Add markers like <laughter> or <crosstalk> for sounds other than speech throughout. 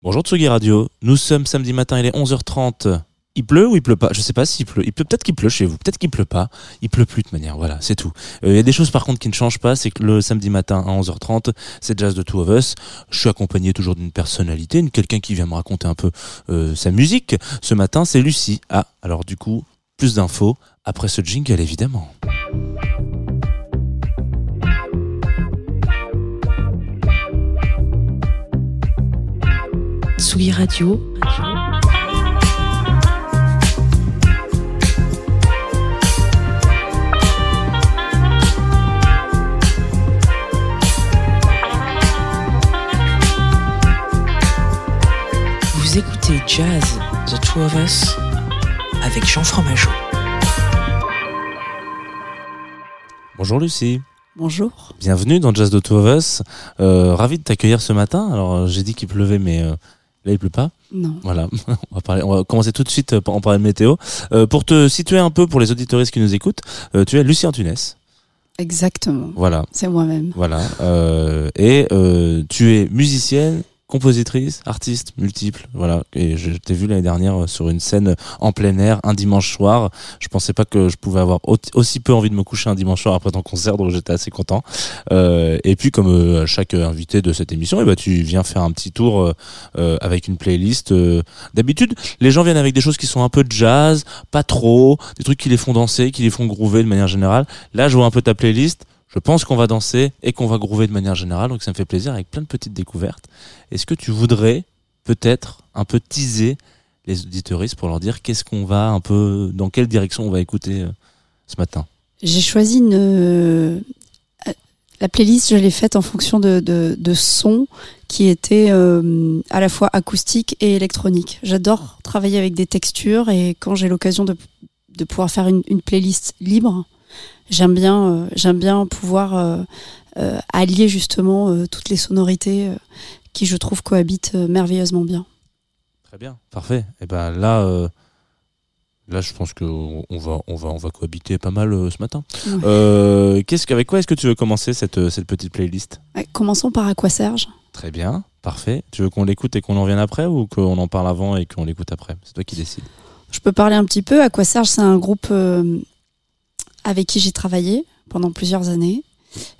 Bonjour Tsugi Radio, nous sommes samedi matin, il est 11h30. Il pleut ou il pleut pas? Je sais pas s'il pleut. Il pleut peut-être qu'il pleut chez vous, peut-être qu'il pleut pas. Il pleut plus de manière, voilà, c'est tout. Euh, Il y a des choses par contre qui ne changent pas, c'est que le samedi matin à 11h30, c'est Jazz de Two of Us. Je suis accompagné toujours d'une personnalité, quelqu'un qui vient me raconter un peu euh, sa musique. Ce matin, c'est Lucie. Ah, alors du coup, plus d'infos après ce jingle évidemment. Tsugi Radio. Vous écoutez Jazz The Two of Us avec Jean Fromageau. Bonjour Lucie. Bonjour. Bienvenue dans Jazz de Two of Us. Euh, ravi de t'accueillir ce matin. Alors j'ai dit qu'il pleuvait, mais euh, là il pleut pas. Non. Voilà, <laughs> on va, parler, on va commencer tout de suite euh, par en parler de météo. Euh, pour te situer un peu pour les auditoristes qui nous écoutent, euh, tu es Lucie Antunes. Exactement. Voilà, C'est moi-même. voilà. Euh, et tu es musicienne, compositrice, artiste, multiple. Voilà. Et je t'ai vu l'année dernière euh, sur une scène en plein air un dimanche soir. Je pensais pas que je pouvais avoir au- aussi peu envie de me coucher un dimanche soir après ton concert, donc j'étais assez content. Euh, et puis comme euh, chaque invité de cette émission, eh ben, tu viens faire un petit tour euh, euh, avec une playlist. euh, D'habitude, les gens viennent avec des choses qui sont un peu jazz, pas trop, des trucs qui les font danser, qui les font groover de manière générale. Là, je vois un peu ta playlist. Je pense qu'on va danser et qu'on va groover de manière générale, donc ça me fait plaisir avec plein de petites découvertes. Est-ce que tu voudrais peut-être un peu teaser les auditeuristes pour leur dire qu'est-ce qu'on va un peu, dans quelle direction on va écouter euh, ce matin? J'ai choisi euh, La playlist, je l'ai faite en fonction de, de, sons qui étaient euh, à la fois acoustiques et électroniques. J'adore travailler avec des textures et quand j'ai l'occasion de, pouvoir faire une playlist libre, j'aime bien, euh, j'aime bien pouvoir euh, euh, allier justement toutes les sonorités qui, je trouve, cohabitent merveilleusement bien. Très bien, parfait. Et ben là, là, je pense que on va, on va, on va cohabiter pas mal ce matin. Ouais. Euh, qu'est-ce qu'avec quoi est-ce que tu veux commencer cette, cette petite playlist? Ouais, commençons par Aqua Serge. Très bien, parfait. Tu veux qu'on l'écoute et qu'on en revienne après ou qu'on en parle avant et qu'on l'écoute après? C'est toi qui décides. Je peux parler un petit peu. Aqua Serge, c'est un groupe euh, avec qui j'ai travaillé pendant plusieurs années.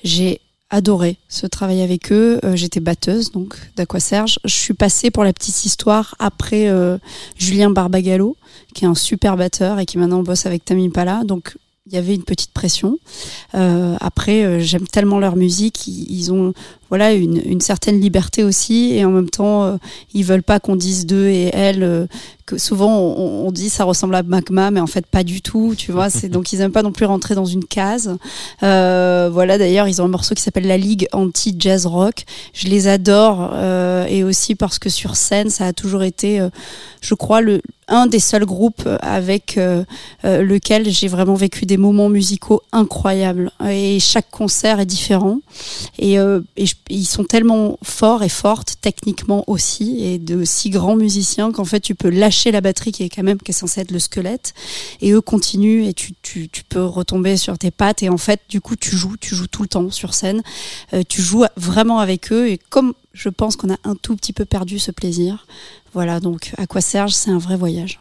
J'ai adoré ce travail avec eux. Euh, J'étais batteuse donc d'Aqua Serge. Je suis passée pour la petite histoire après euh, Julien Barbagallo, qui est un super batteur et qui maintenant bosse avec Tammy Pala. Donc il y avait une petite pression. Euh, après, j'aime tellement leur musique. Ils ont voilà une, une certaine liberté aussi et en même temps, euh, ils veulent pas qu'on dise d'eux et elles euh, que souvent on, on dit ça ressemble à Magma, mais en fait pas du tout. Tu vois, c'est donc ils aiment pas non plus rentrer dans une case. Euh, voilà, d'ailleurs, ils ont un morceau qui s'appelle La Ligue anti jazz rock. Je les adore euh, et aussi parce que sur scène, ça a toujours été, euh, je crois, le un des seuls groupes avec euh, lequel j'ai vraiment vécu des moments musicaux incroyables. Et chaque concert est différent. Et, et je- ils sont tellement forts et fortes techniquement aussi, et de si grands musiciens qu'en fait tu peux lâcher la batterie qui est quand même qui est censée être le squelette, et eux continuent et tu, tu, peux retomber sur tes pattes. Et en fait, du coup, tu joues, tu joues tout le temps sur scène. Euh, tu joues vraiment avec eux. Et comme je pense qu'on a un tout petit peu perdu ce plaisir, voilà. Donc, à quoi Serge, c'est un vrai voyage.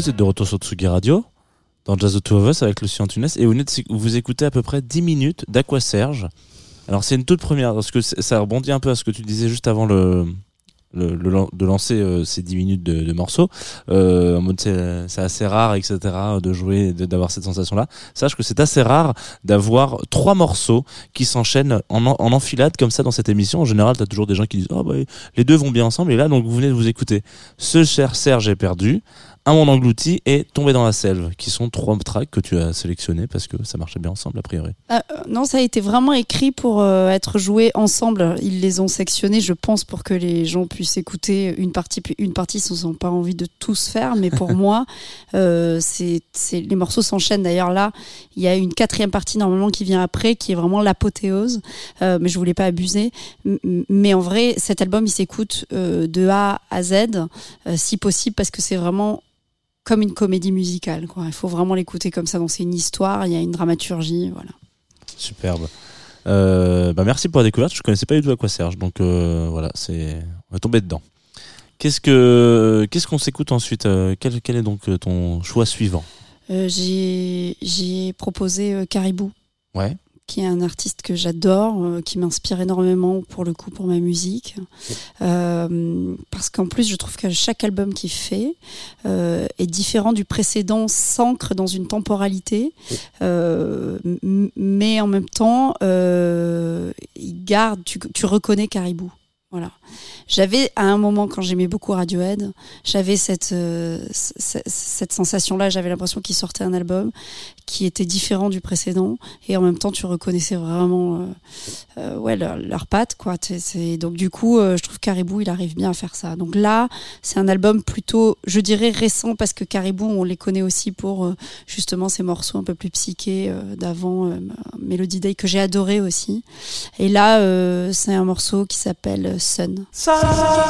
Vous êtes de retour sur Tsugi Radio, dans Jazz the Two of Us avec Lucien Tunes, et vous, écoutez à peu près 10 minutes d'Aqua Serge. Alors c'est une toute première, parce que ça rebondit un peu à ce que tu disais juste avant le, de lancer euh, ces 10 minutes de, morceaux. Euh, en mode c'est assez rare, etc., de jouer, d'avoir cette sensation-là. Sache que c'est assez rare d'avoir trois morceaux qui s'enchaînent en, en, en enfilade comme ça dans cette émission. En général, t'as toujours des gens qui disent oh, bah, les deux vont bien ensemble. Et là, donc vous venez de vous écouter Ce cher Serge est perdu, Un monde englouti et Tomber dans la selve, qui sont trois tracks que tu as sélectionnés parce que ça marchait bien ensemble a priori. Ah, euh, non, ça a été vraiment écrit pour euh, être joué ensemble. Ils les ont sectionnés, je pense, pour que les gens puissent écouter une partie, puis une partie, ils n'ont pas envie de tous faire. Mais pour <laughs> moi, euh, c'est les morceaux s'enchaînent. D'ailleurs, là, il y a une quatrième partie normalement qui vient après, qui est vraiment l'apothéose. Euh, mais je voulais pas abuser. Mais en vrai, cet album, il s'écoute euh, de A à Z, euh, si possible, parce que c'est vraiment comme une comédie musicale. Quoi. Il faut vraiment l'écouter comme ça. Donc c'est une histoire, il y a une dramaturgie, voilà. Superbe. Euh, bah merci pour la découverte. Je connaissais pas du tout à quoi Serge, donc euh, voilà, c'est on va tomber dedans. Qu'est-ce que qu'est-ce qu'on s'écoute ensuite Euh, quel, quel est donc ton choix suivant? Euh, j'ai j'ai proposé Caribou, Ouais. Qui est un artiste que j'adore, euh, qui m'inspire énormément pour le coup pour ma musique. Euh, parce qu'en plus, je trouve que chaque album qu'il fait euh, est différent du précédent, s'ancre dans une temporalité, mais en même temps, il garde, tu, tu reconnais Caribou. Voilà. J'avais à un moment quand j'aimais beaucoup Radiohead, j'avais cette euh, cette sensation là, j'avais l'impression qu'il sortait un album qui était différent du précédent et en même temps tu reconnaissais vraiment euh, euh, ouais leur, leur patte quoi. Donc du coup, euh, je trouve Caribou il arrive bien à faire ça. Donc là, c'est un album plutôt, je dirais récent parce que Caribou on les connaît aussi pour justement ces morceaux un peu plus psychés d'avant Melody Day que j'ai adoré aussi. Et là, c'est un morceau qui s'appelle Sun. Sun,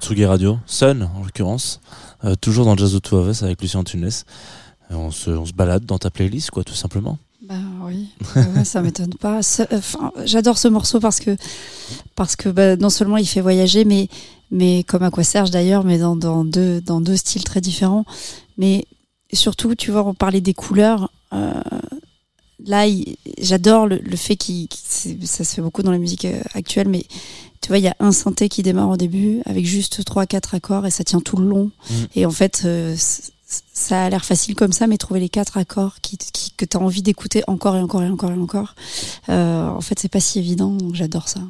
sur Radio, Sun en l'occurrence, euh, toujours dans Jazz of Two of avec Lucien Tunes. On, se, on se balade dans ta playlist, quoi, tout simplement. Bah oui, Ouais, ça m'étonne pas. Enfin, J'adore ce morceau parce que parce que bah, non seulement il fait voyager, mais mais comme à quoi Serge d'ailleurs, mais dans, dans deux dans deux styles très différents. Mais surtout, tu vois, on parlait des couleurs. euh, là, j'adore le, le fait qu'il c'est- ça se fait beaucoup dans la musique euh, actuelle, mais tu vois, il y a un synthé qui démarre au début avec juste trois quatre accords et ça tient tout le long. Mm. Et en fait, euh, ça a l'air facile comme ça, mais trouver les quatre accords qui, qui- que tu as envie d'écouter encore et encore et encore et encore, euh, en fait, c'est pas si évident, donc j'adore ça.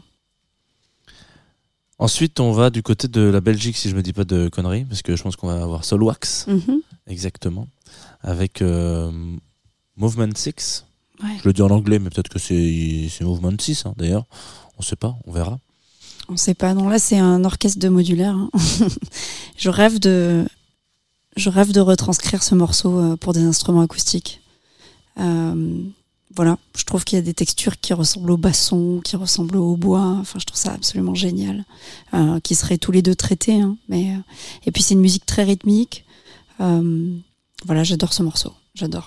Ensuite, on va du côté de la Belgique, si je me dis pas de conneries, parce que je pense qu'on va avoir Solwax, Mhm. exactement, avec euh, Movement 6. Ouais. Je le dis en anglais, mais peut-être que c'est c'est Movement 6, hein, d'ailleurs. On sait pas, on verra. On sait pas, non, là, c'est un orchestre de modulaire. hein. <laughs> je rêve de. Je rêve de retranscrire ce morceau euh, pour des instruments acoustiques. Euh, voilà, je trouve qu'il y a des textures qui ressemblent au basson, qui ressemblent au bois. Enfin, je trouve ça absolument génial. Euh, qui seraient tous les deux traités. Hein, mais, et puis, c'est une musique très rythmique. Euh, voilà, j'adore ce morceau. J'adore.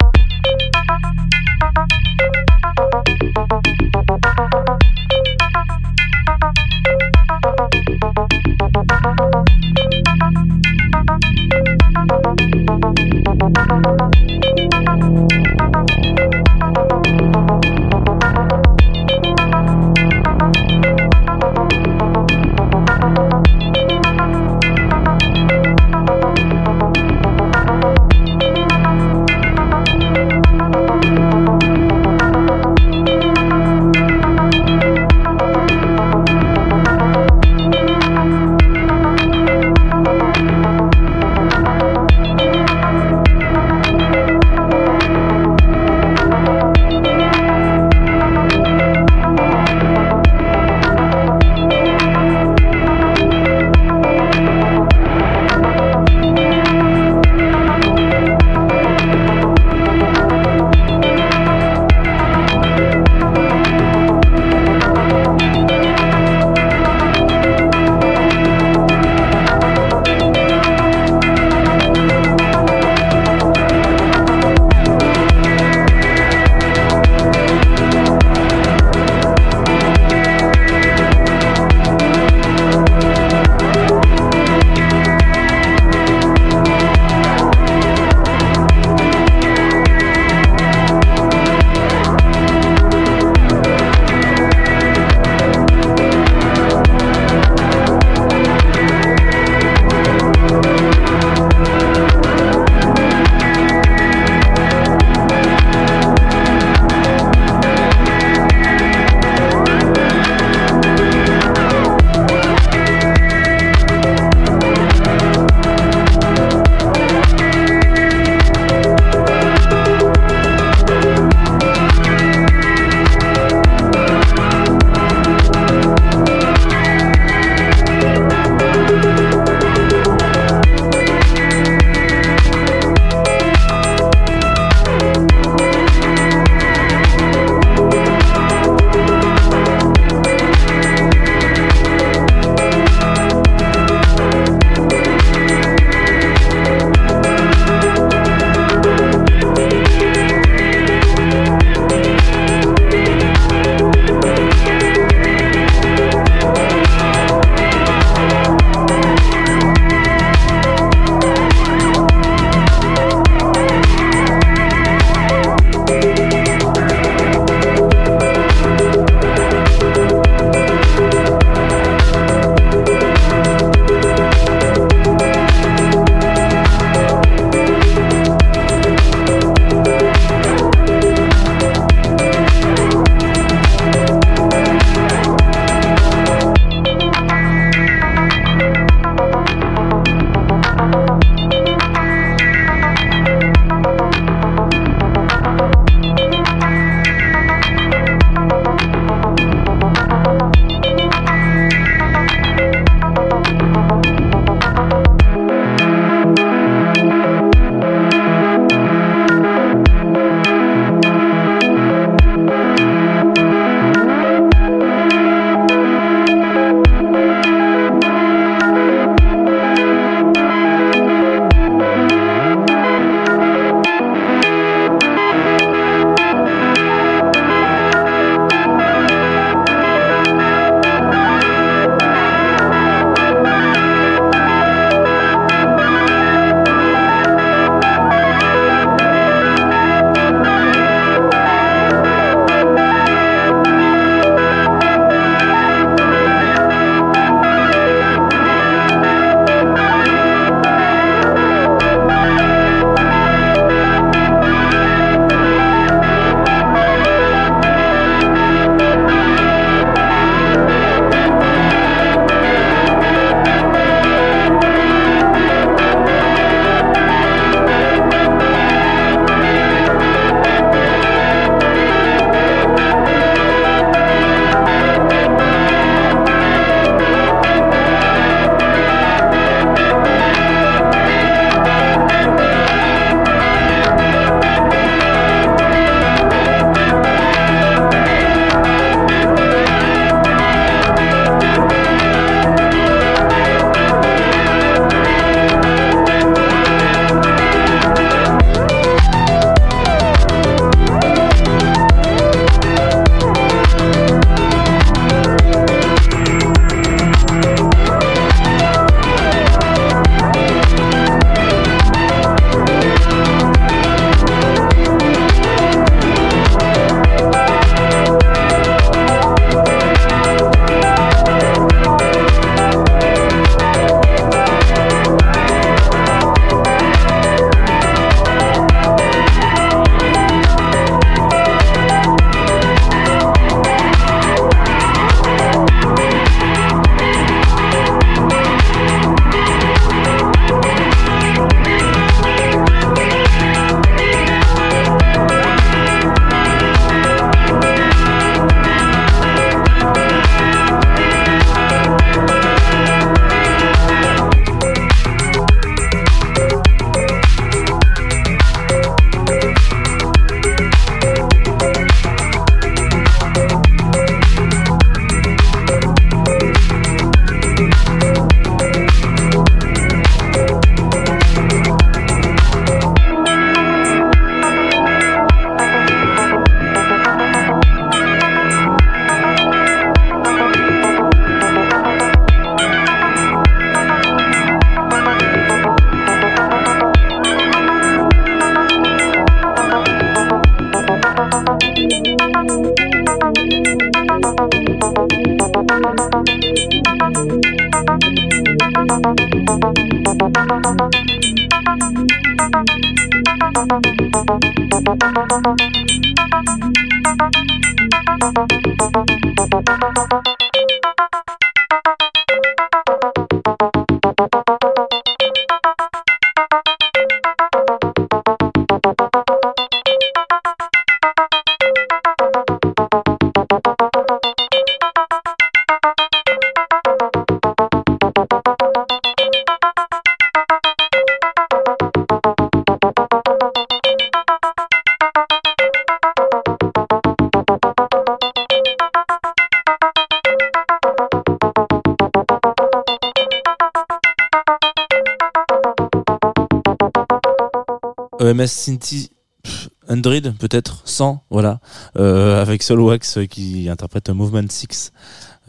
EMS Cinti pff, 100 peut-être 100 voilà. Euh, avec Solwax euh, qui interprète Movement 6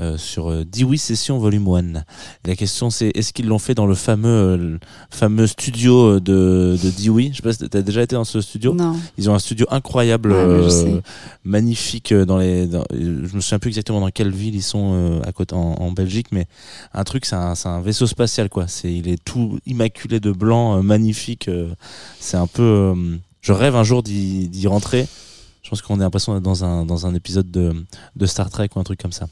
euh, sur euh, Dewey Session Volume 1. Et la question c'est est-ce qu'ils l'ont fait dans le fameux euh, le fameux studio de de Dewey Je sais pas si t'as déjà été dans ce studio Non. Ils ont un studio incroyable, Ouais, je magnifique dans les. Dans, je me souviens plus exactement dans quelle ville ils sont à côté en, en Belgique, mais un truc, c'est un, un vaisseau spatial quoi. C'est, il est tout immaculé de blanc, magnifique. c'est un peu. je rêve un jour d'y rentrer. Je pense qu'on a l'impression d'être dans un dans un épisode de Star Trek ou un truc comme ça.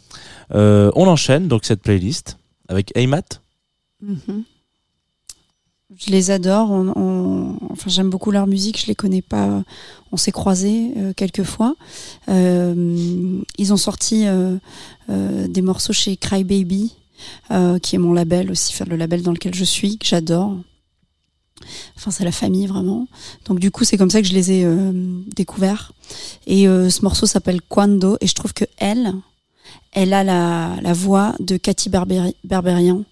Euh, on enchaîne donc cette playlist avec Aymat. Mhm. Je les adore. On, enfin, j'aime beaucoup leur musique. Je les connais pas. On s'est croisés euh, quelques fois. Euh, ils ont sorti euh, des morceaux chez Crybaby, euh, qui est mon label aussi, le label dans lequel je suis, que j'adore. Enfin, c'est la famille vraiment. Donc du coup, c'est comme ça que je les ai euh, découverts. Et euh, ce morceau s'appelle Quando, et je trouve que elle, elle a la, la voix de Cathy Berberi- Berberian.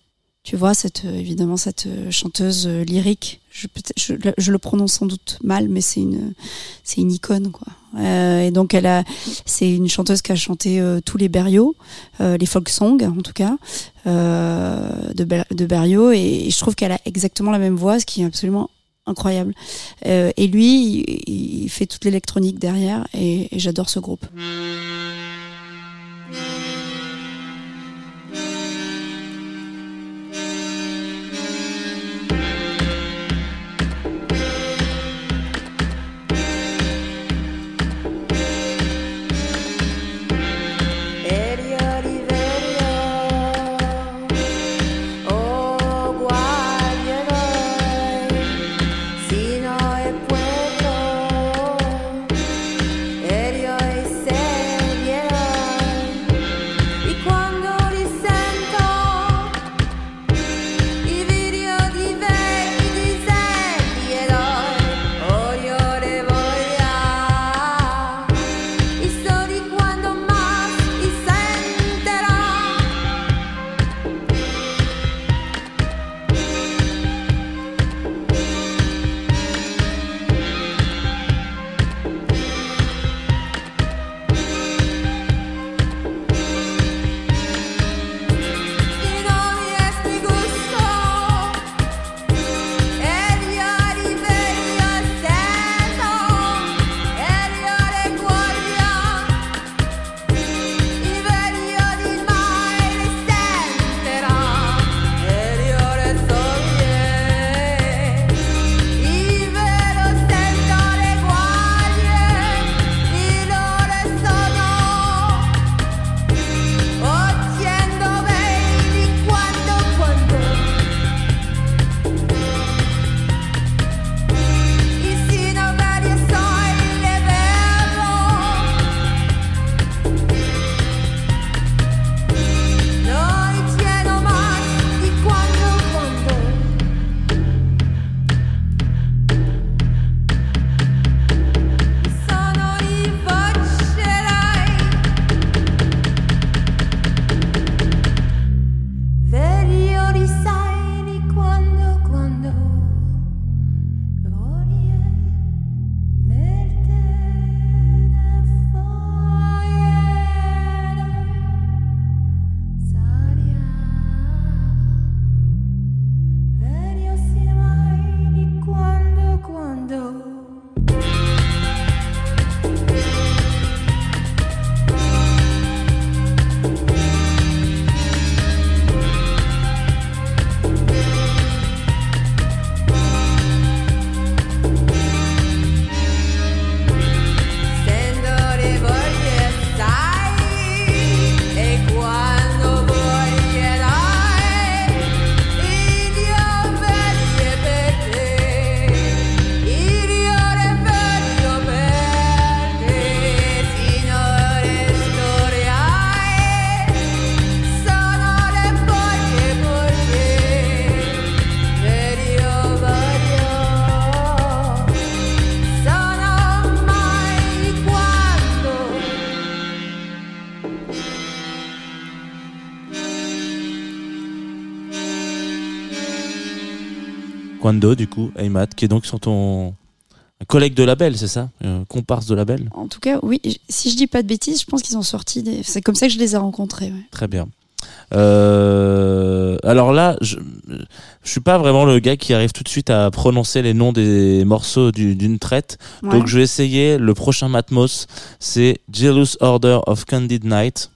Tu vois, cette, euh, évidemment, cette euh, chanteuse euh, lyrique. Je, je, je le prononce sans doute mal, mais c'est une, c'est une icône, quoi. Euh, et donc, elle a, c'est une chanteuse qui a chanté tous les Berrios, euh, les folk songs, en tout cas, de, de. Et, je trouve qu'elle a exactement la même voix, ce qui est absolument incroyable. Et lui, il, il fait toute l'électronique derrière, et, et j'adore ce groupe. Taekwondo, du coup, Aymat, qui est donc sur ton collègue de label, c'est ça? Comparse de label? En tout cas, oui. Si je dis pas de bêtises, je pense qu'ils ont sorti des. C'est comme ça que je les ai rencontrés. ouais. Très bien. Euh, alors là, je, je suis pas vraiment le gars qui arrive tout de suite à prononcer les noms des morceaux du- d'une traite. Ouais. Donc je vais essayer. Le prochain Matmos, c'est Jealous Order of Candid Night.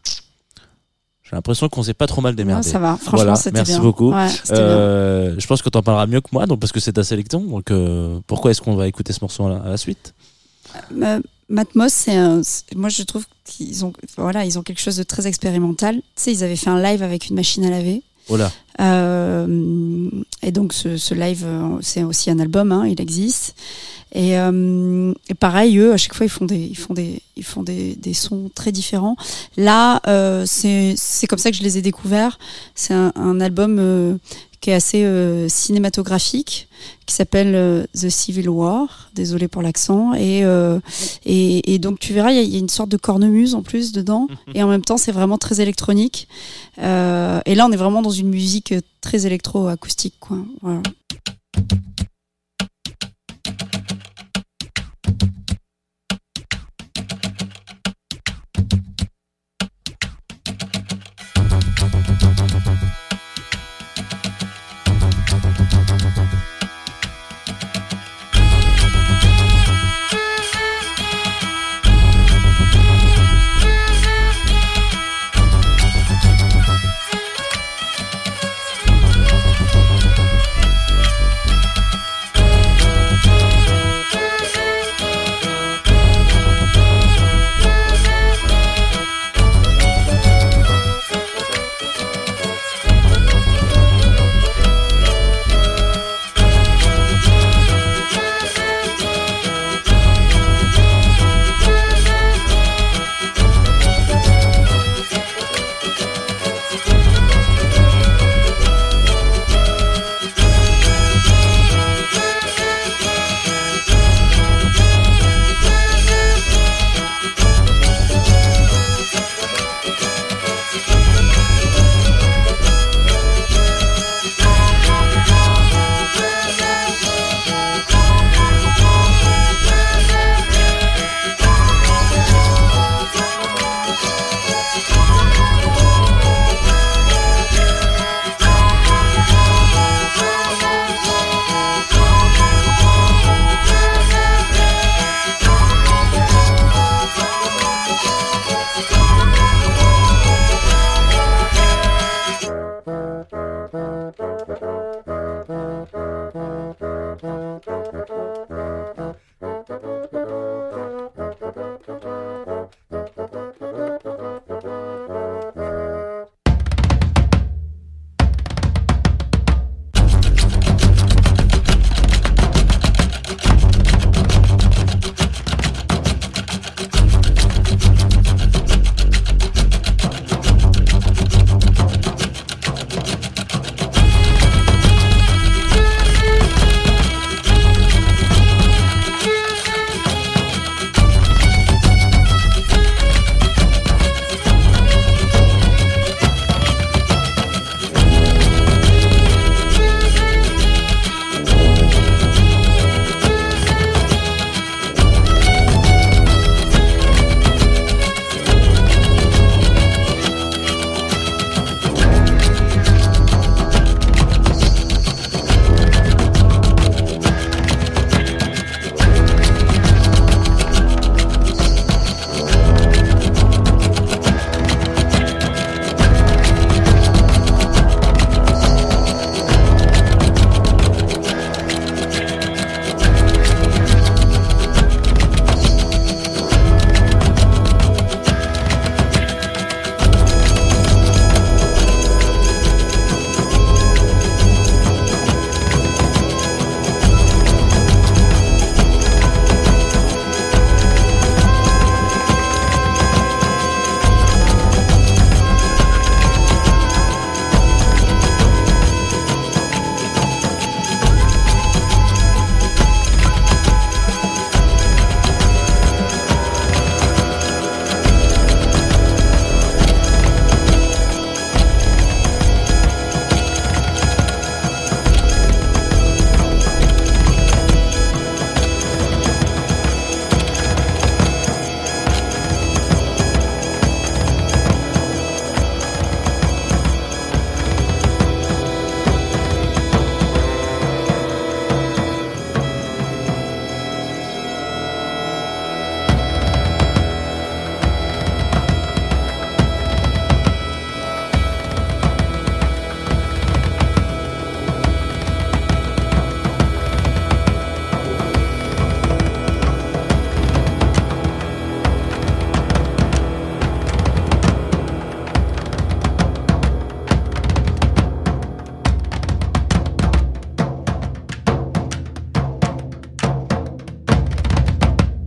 J'ai l'impression qu'on s'est pas trop mal démerdé. ça va. Franchement, Voilà, c'était merci bien. beaucoup. Ouais, c'était bien. Euh, je pense que t'en parleras mieux que moi, donc parce que c'est ta sélection. Donc euh, pourquoi est-ce qu'on va écouter ce morceau à la, à la suite Euh, Matmos, c'est moi je trouve qu'ils ont, voilà, ils ont quelque chose de très expérimental. Tu sais, ils avaient fait un live avec une machine à laver. Oh là, Euh, et donc ce, ce live, euh, c'est aussi un album, hein, il existe. Et, euh, et pareil, eux, à chaque fois, ils font des, ils font des, ils font des, des sons très différents. Là, euh, c'est comme ça que je les ai découverts. C'est un, un album euh, qui est assez euh, cinématographique, qui s'appelle The Civil War. Désolé pour l'accent. Et, et, et donc tu verras, il y, a- il y a une sorte de cornemuse en plus dedans. Et en même temps, c'est vraiment très électronique. Et là, on est vraiment dans une musique très électro-acoustique, quoi. Voilà.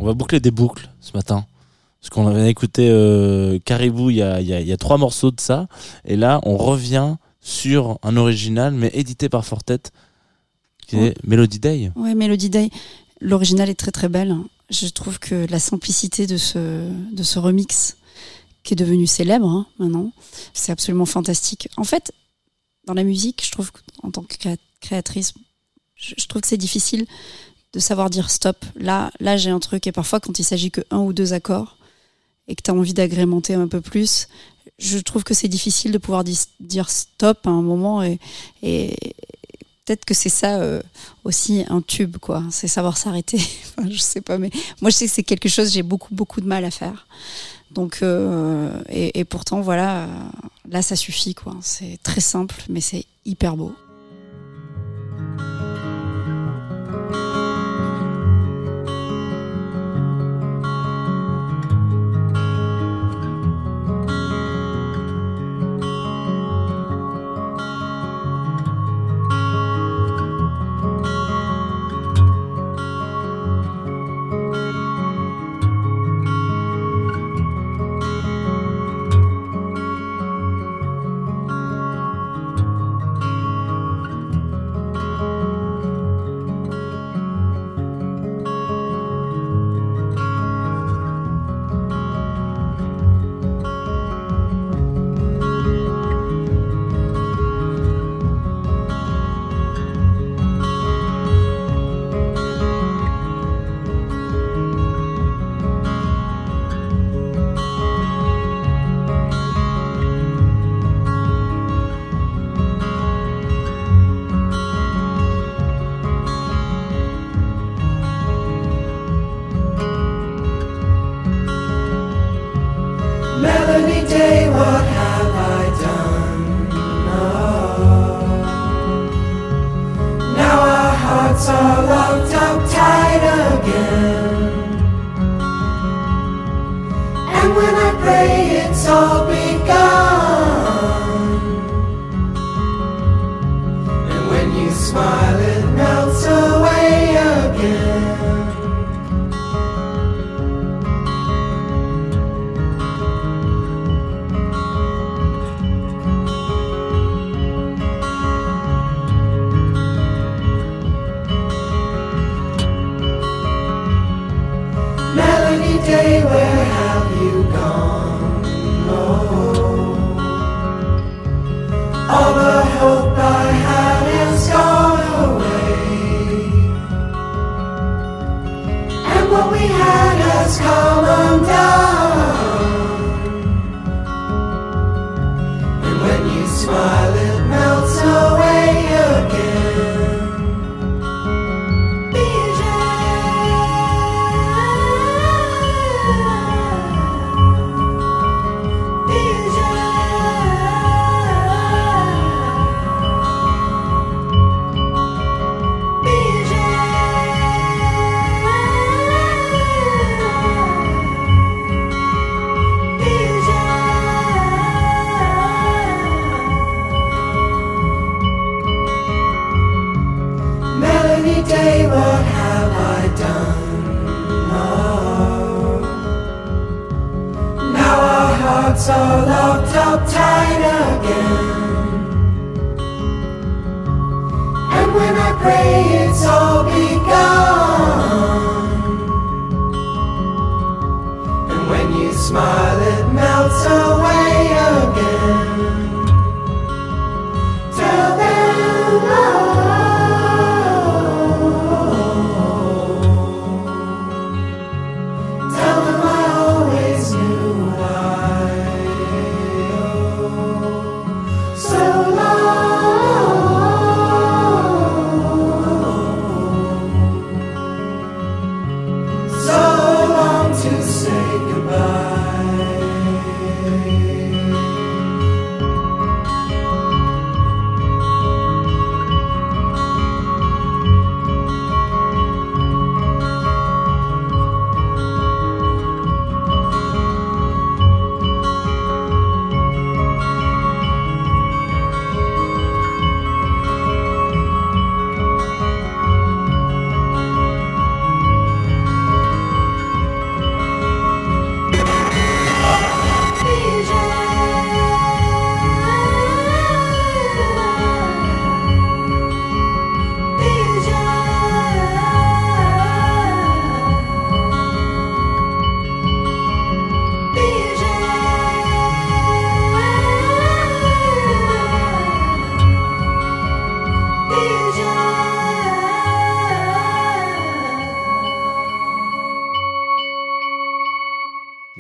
On va boucler des boucles ce matin. Parce qu'on avait écouté euh, Caribou il y a, il y, a, il y a trois morceaux de ça. Et là, on revient sur un original, mais édité par Fortet, qui Ouais. est Melody Day. Ouais, Melody Day, l'original est très très belle. Je trouve que la simplicité de ce, de ce remix, qui est devenu célèbre hein, maintenant, c'est absolument fantastique. En fait, dans la musique, je trouve qu'en tant que créa- créatrice, je, je trouve que c'est difficile de savoir dire stop. Là, là j'ai un truc, et parfois quand il s'agit que un ou deux accords, et que tu as envie d'agrémenter un peu plus, je trouve que c'est difficile de pouvoir dire stop à un moment, et, peut-être que c'est ça euh, aussi un tube, quoi. C'est savoir s'arrêter. <laughs> Je sais pas, mais moi je sais que c'est quelque chose j'ai beaucoup beaucoup de mal à faire. Donc euh, et, et pourtant voilà, là ça suffit, quoi. C'est très simple, mais c'est hyper beau. Day, what have I done? Oh. Now our hearts are locked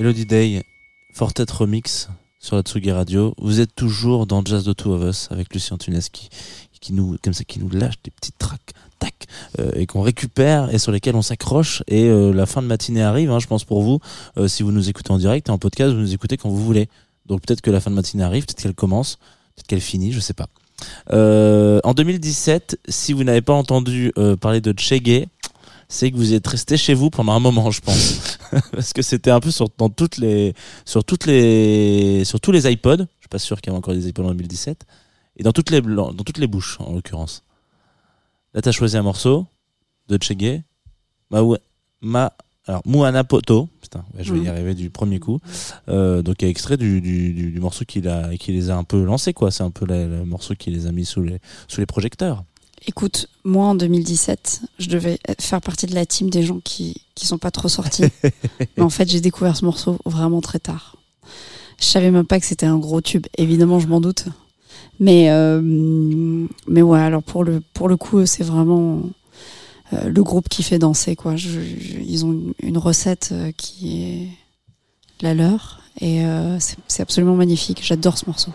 Melody Day, Fortet Remix sur la Tsugi Radio. Vous êtes toujours dans Jazz the Two of Us avec Lucien Tunes qui, nous, comme ça, qui nous lâche des petites tracks, tac, euh, et qu'on récupère et sur lesquels on s'accroche. Et euh, la fin de matinée arrive, hein, je pense pour vous. Euh, si vous nous écoutez en direct et en podcast, vous nous écoutez quand vous voulez. Donc peut-être que la fin de matinée arrive, peut-être qu'elle commence, peut-être qu'elle finit, je sais pas. En 2017, si vous n'avez pas entendu parler de Chege, c'est que vous êtes resté chez vous pendant un moment, je pense, <laughs> parce que c'était un peu sur dans toutes les sur toutes les sur tous les iPods. Je suis pas sûr qu'il y avait encore des iPods en 2017 et dans toutes les dans toutes les bouches en l'occurrence. Là, t'as choisi un morceau de Chege, ma ma alors Muana Poto, putain, ouais, je vais y Mhm. arriver du premier coup. Euh, donc il y a extrait du, du, du, du morceau qui a qui les a un peu lancés quoi. C'est un peu le, le morceau qui les a mis sous les sous les projecteurs. Écoute, moi en 2017, je devais faire partie de la team des gens qui qui sont pas trop sortis. <laughs> Mais en fait, j'ai découvert ce morceau vraiment très tard. Je savais même pas que c'était un gros tube. Évidemment, je m'en doute. Mais euh, mais ouais, alors pour le pour le coup, c'est vraiment euh, le groupe qui fait danser quoi. Je- je- ils ont une, recette euh, qui est la leur et euh, c'est absolument magnifique. J'adore ce morceau.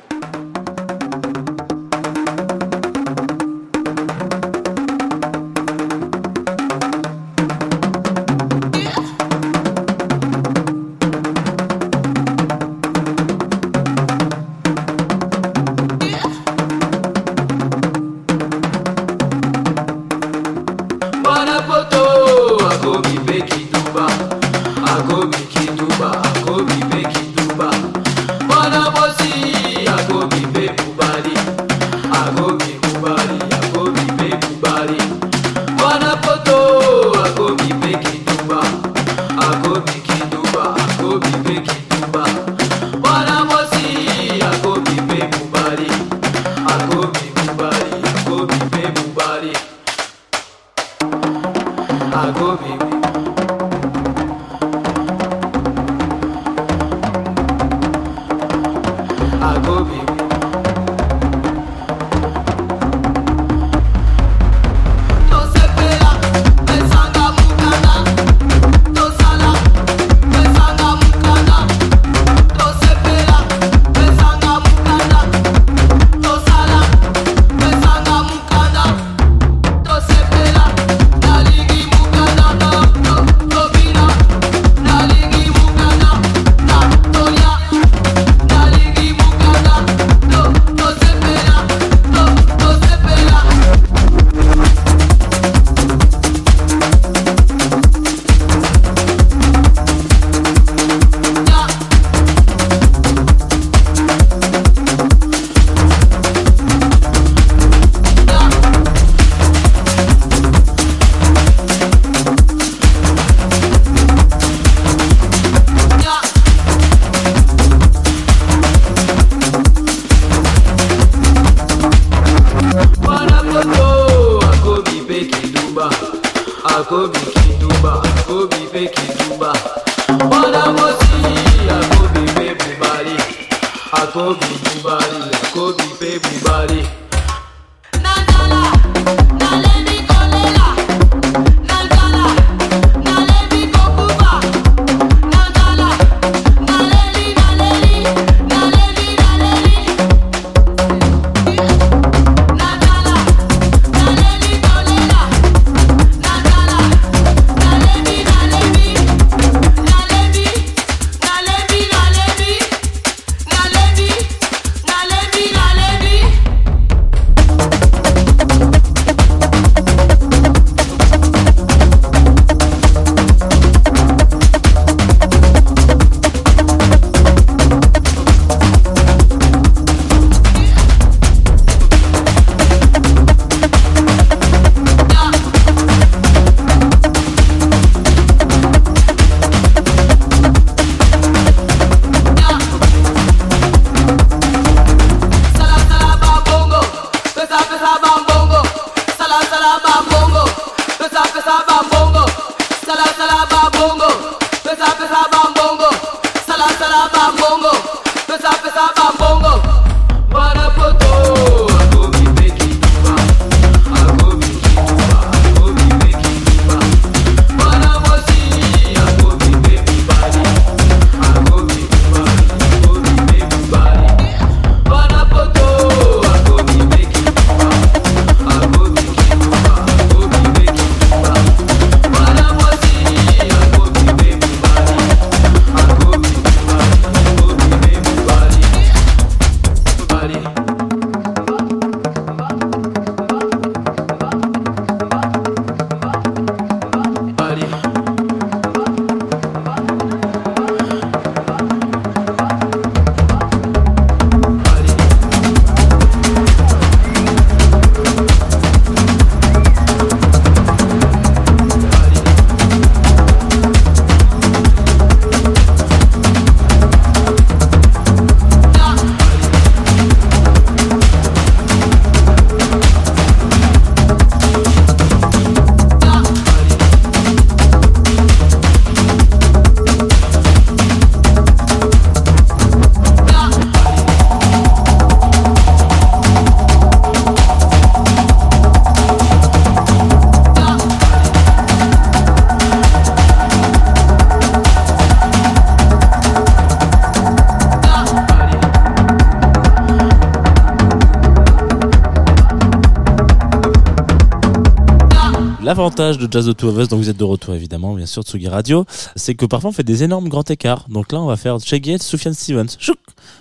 L'avantage de Jazz the Two of Us, donc vous êtes de retour évidemment, bien sûr, Tsugi Radio, c'est que parfois on fait des énormes grands écarts. Donc là, on va faire Shaggy Soufiane Stevens, Chouk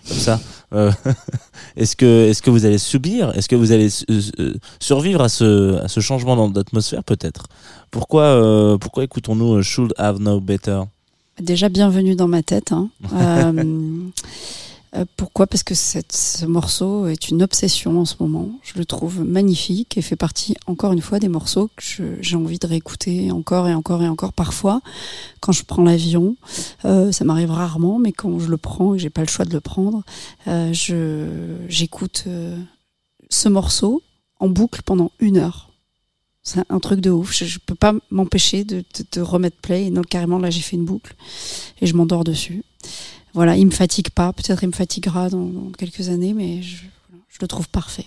comme ça. Euh, <laughs> est-ce que, est-ce que vous allez subir, est-ce que vous allez euh, survivre à ce, à ce changement d'atmosphère peut-être? Pourquoi, euh, pourquoi écoutons-nous Should Have Know Better? Déjà bienvenue dans ma tête. hein. <laughs> Pourquoi? Parce que cette- ce morceau est une obsession en ce moment. Je le trouve magnifique et fait partie, encore une fois, des morceaux que j'ai envie de réécouter encore et encore et encore. Parfois, quand je prends l'avion, euh, ça m'arrive rarement, mais quand je le prends et j'ai pas le choix de le prendre, euh, je j'écoute euh, ce morceau en boucle pendant une heure. C'est un truc de ouf. Je, je peux pas m'empêcher de, de remettre play. Et carrément là, j'ai fait une boucle et je m'endors dessus. Voilà, il me fatigue pas. Peut-être il me fatiguera dans, quelques années, mais je le trouve parfait.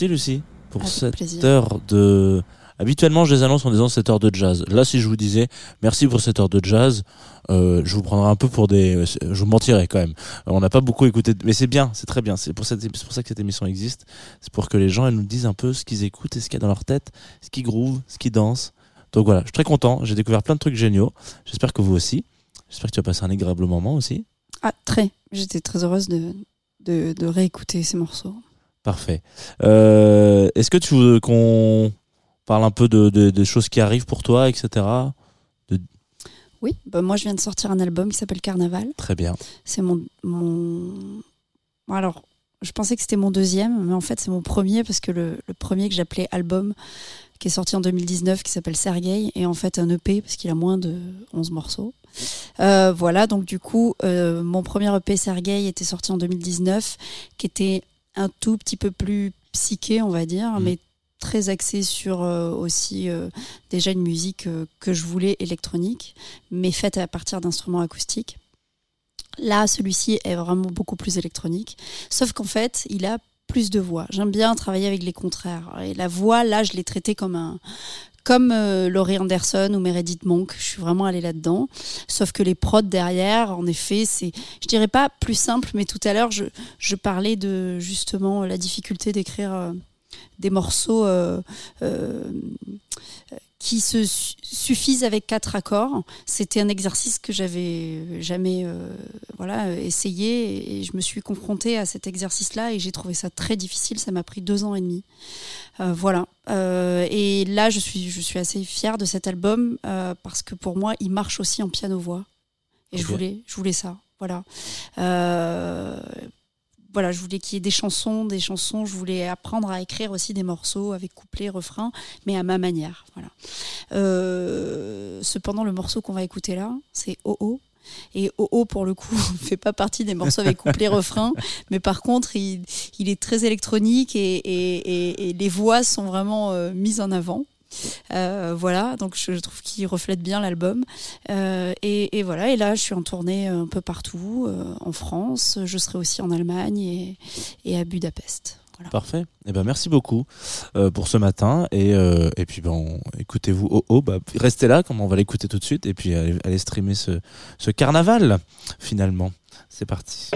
Merci Lucie pour Avec cette plaisir. heure de. Habituellement, je les annonce en disant cette heure de jazz. Là, si je vous disais merci pour cette heure de jazz, euh, je vous prendrai un peu pour des. Je vous mentirais quand même. On n'a pas beaucoup écouté, mais c'est bien, c'est très bien. C'est pour, cette... c'est pour ça que cette émission existe. C'est pour que les gens elles nous disent un peu ce qu'ils écoutent et ce qu'il y a dans leur tête, ce qu'ils groove, ce qu'ils dansent. Donc voilà, je suis très content. J'ai découvert plein de trucs géniaux. J'espère que vous aussi. J'espère que tu as passé un agréable moment aussi. Ah, très. J'étais très heureuse de, de, de réécouter ces morceaux. Parfait. Euh, Est-ce que tu veux qu'on parle un peu de, choses qui arrivent pour toi, etc. Oui, bah moi je viens de sortir un album qui s'appelle Carnaval. Très bien. C'est mon, mon. Alors, je pensais que c'était mon deuxième, mais en fait c'est mon premier parce que le, le premier que j'appelais album, qui est sorti en 2019, qui s'appelle Sergei, est en fait un EP parce qu'il a moins de 11 morceaux. Euh, voilà, donc du coup, euh, mon premier EP Sergei était sorti en 2019, qui était un tout petit peu plus psyché, on va dire, Mhm. mais très axé sur euh, aussi euh, déjà une musique euh, que je voulais électronique, mais faite à partir d'instruments acoustiques. Là, celui-ci est vraiment beaucoup plus électronique, sauf qu'en fait, il a plus de voix. J'aime bien travailler avec les contraires. Et la voix, là, je l'ai traitée comme un comme euh, Laurie Anderson ou Meredith Monk, je suis vraiment allée là-dedans. Sauf que les prods derrière, en effet, c'est, je dirais pas plus simple, mais tout à l'heure, je, parlais de justement la difficulté d'écrire euh, des morceaux euh, euh, qui se su- suffisent avec quatre accords. C'était un exercice que j'avais jamais euh, voilà, essayé et je me suis confrontée à cet exercice-là et j'ai trouvé ça très difficile. Ça m'a pris deux ans et demi. Euh, voilà. Euh, et là, je suis, je suis assez fière de cet album euh, parce que pour moi, il marche aussi en piano-voix. Et je, voulais, je voulais ça. Voilà. Voilà, je voulais qu'il y ait des chansons, des chansons. Je voulais apprendre à écrire aussi des morceaux avec couplet, refrain, mais à ma manière. Voilà. Euh, cependant, le morceau qu'on va écouter là, c'est Oh Oh. Et Oh Oh, pour le coup, ne <laughs> fait pas partie des morceaux avec couplet, <laughs> refrain, mais par contre, il, il est très électronique et, et- et- et les voix sont vraiment euh, mises en avant. Euh, voilà, donc je, trouve qu'il reflète bien l'album. Euh, et, voilà, et là, je suis en tournée un peu partout, euh, en France. Je serai aussi en Allemagne et, à Budapest. Parfait. Eh ben merci beaucoup pour ce matin et et puis bon écoutez-vous oh oh bah restez là comme on va l'écouter tout de suite et puis allez, streamer ce carnaval finalement. C'est parti.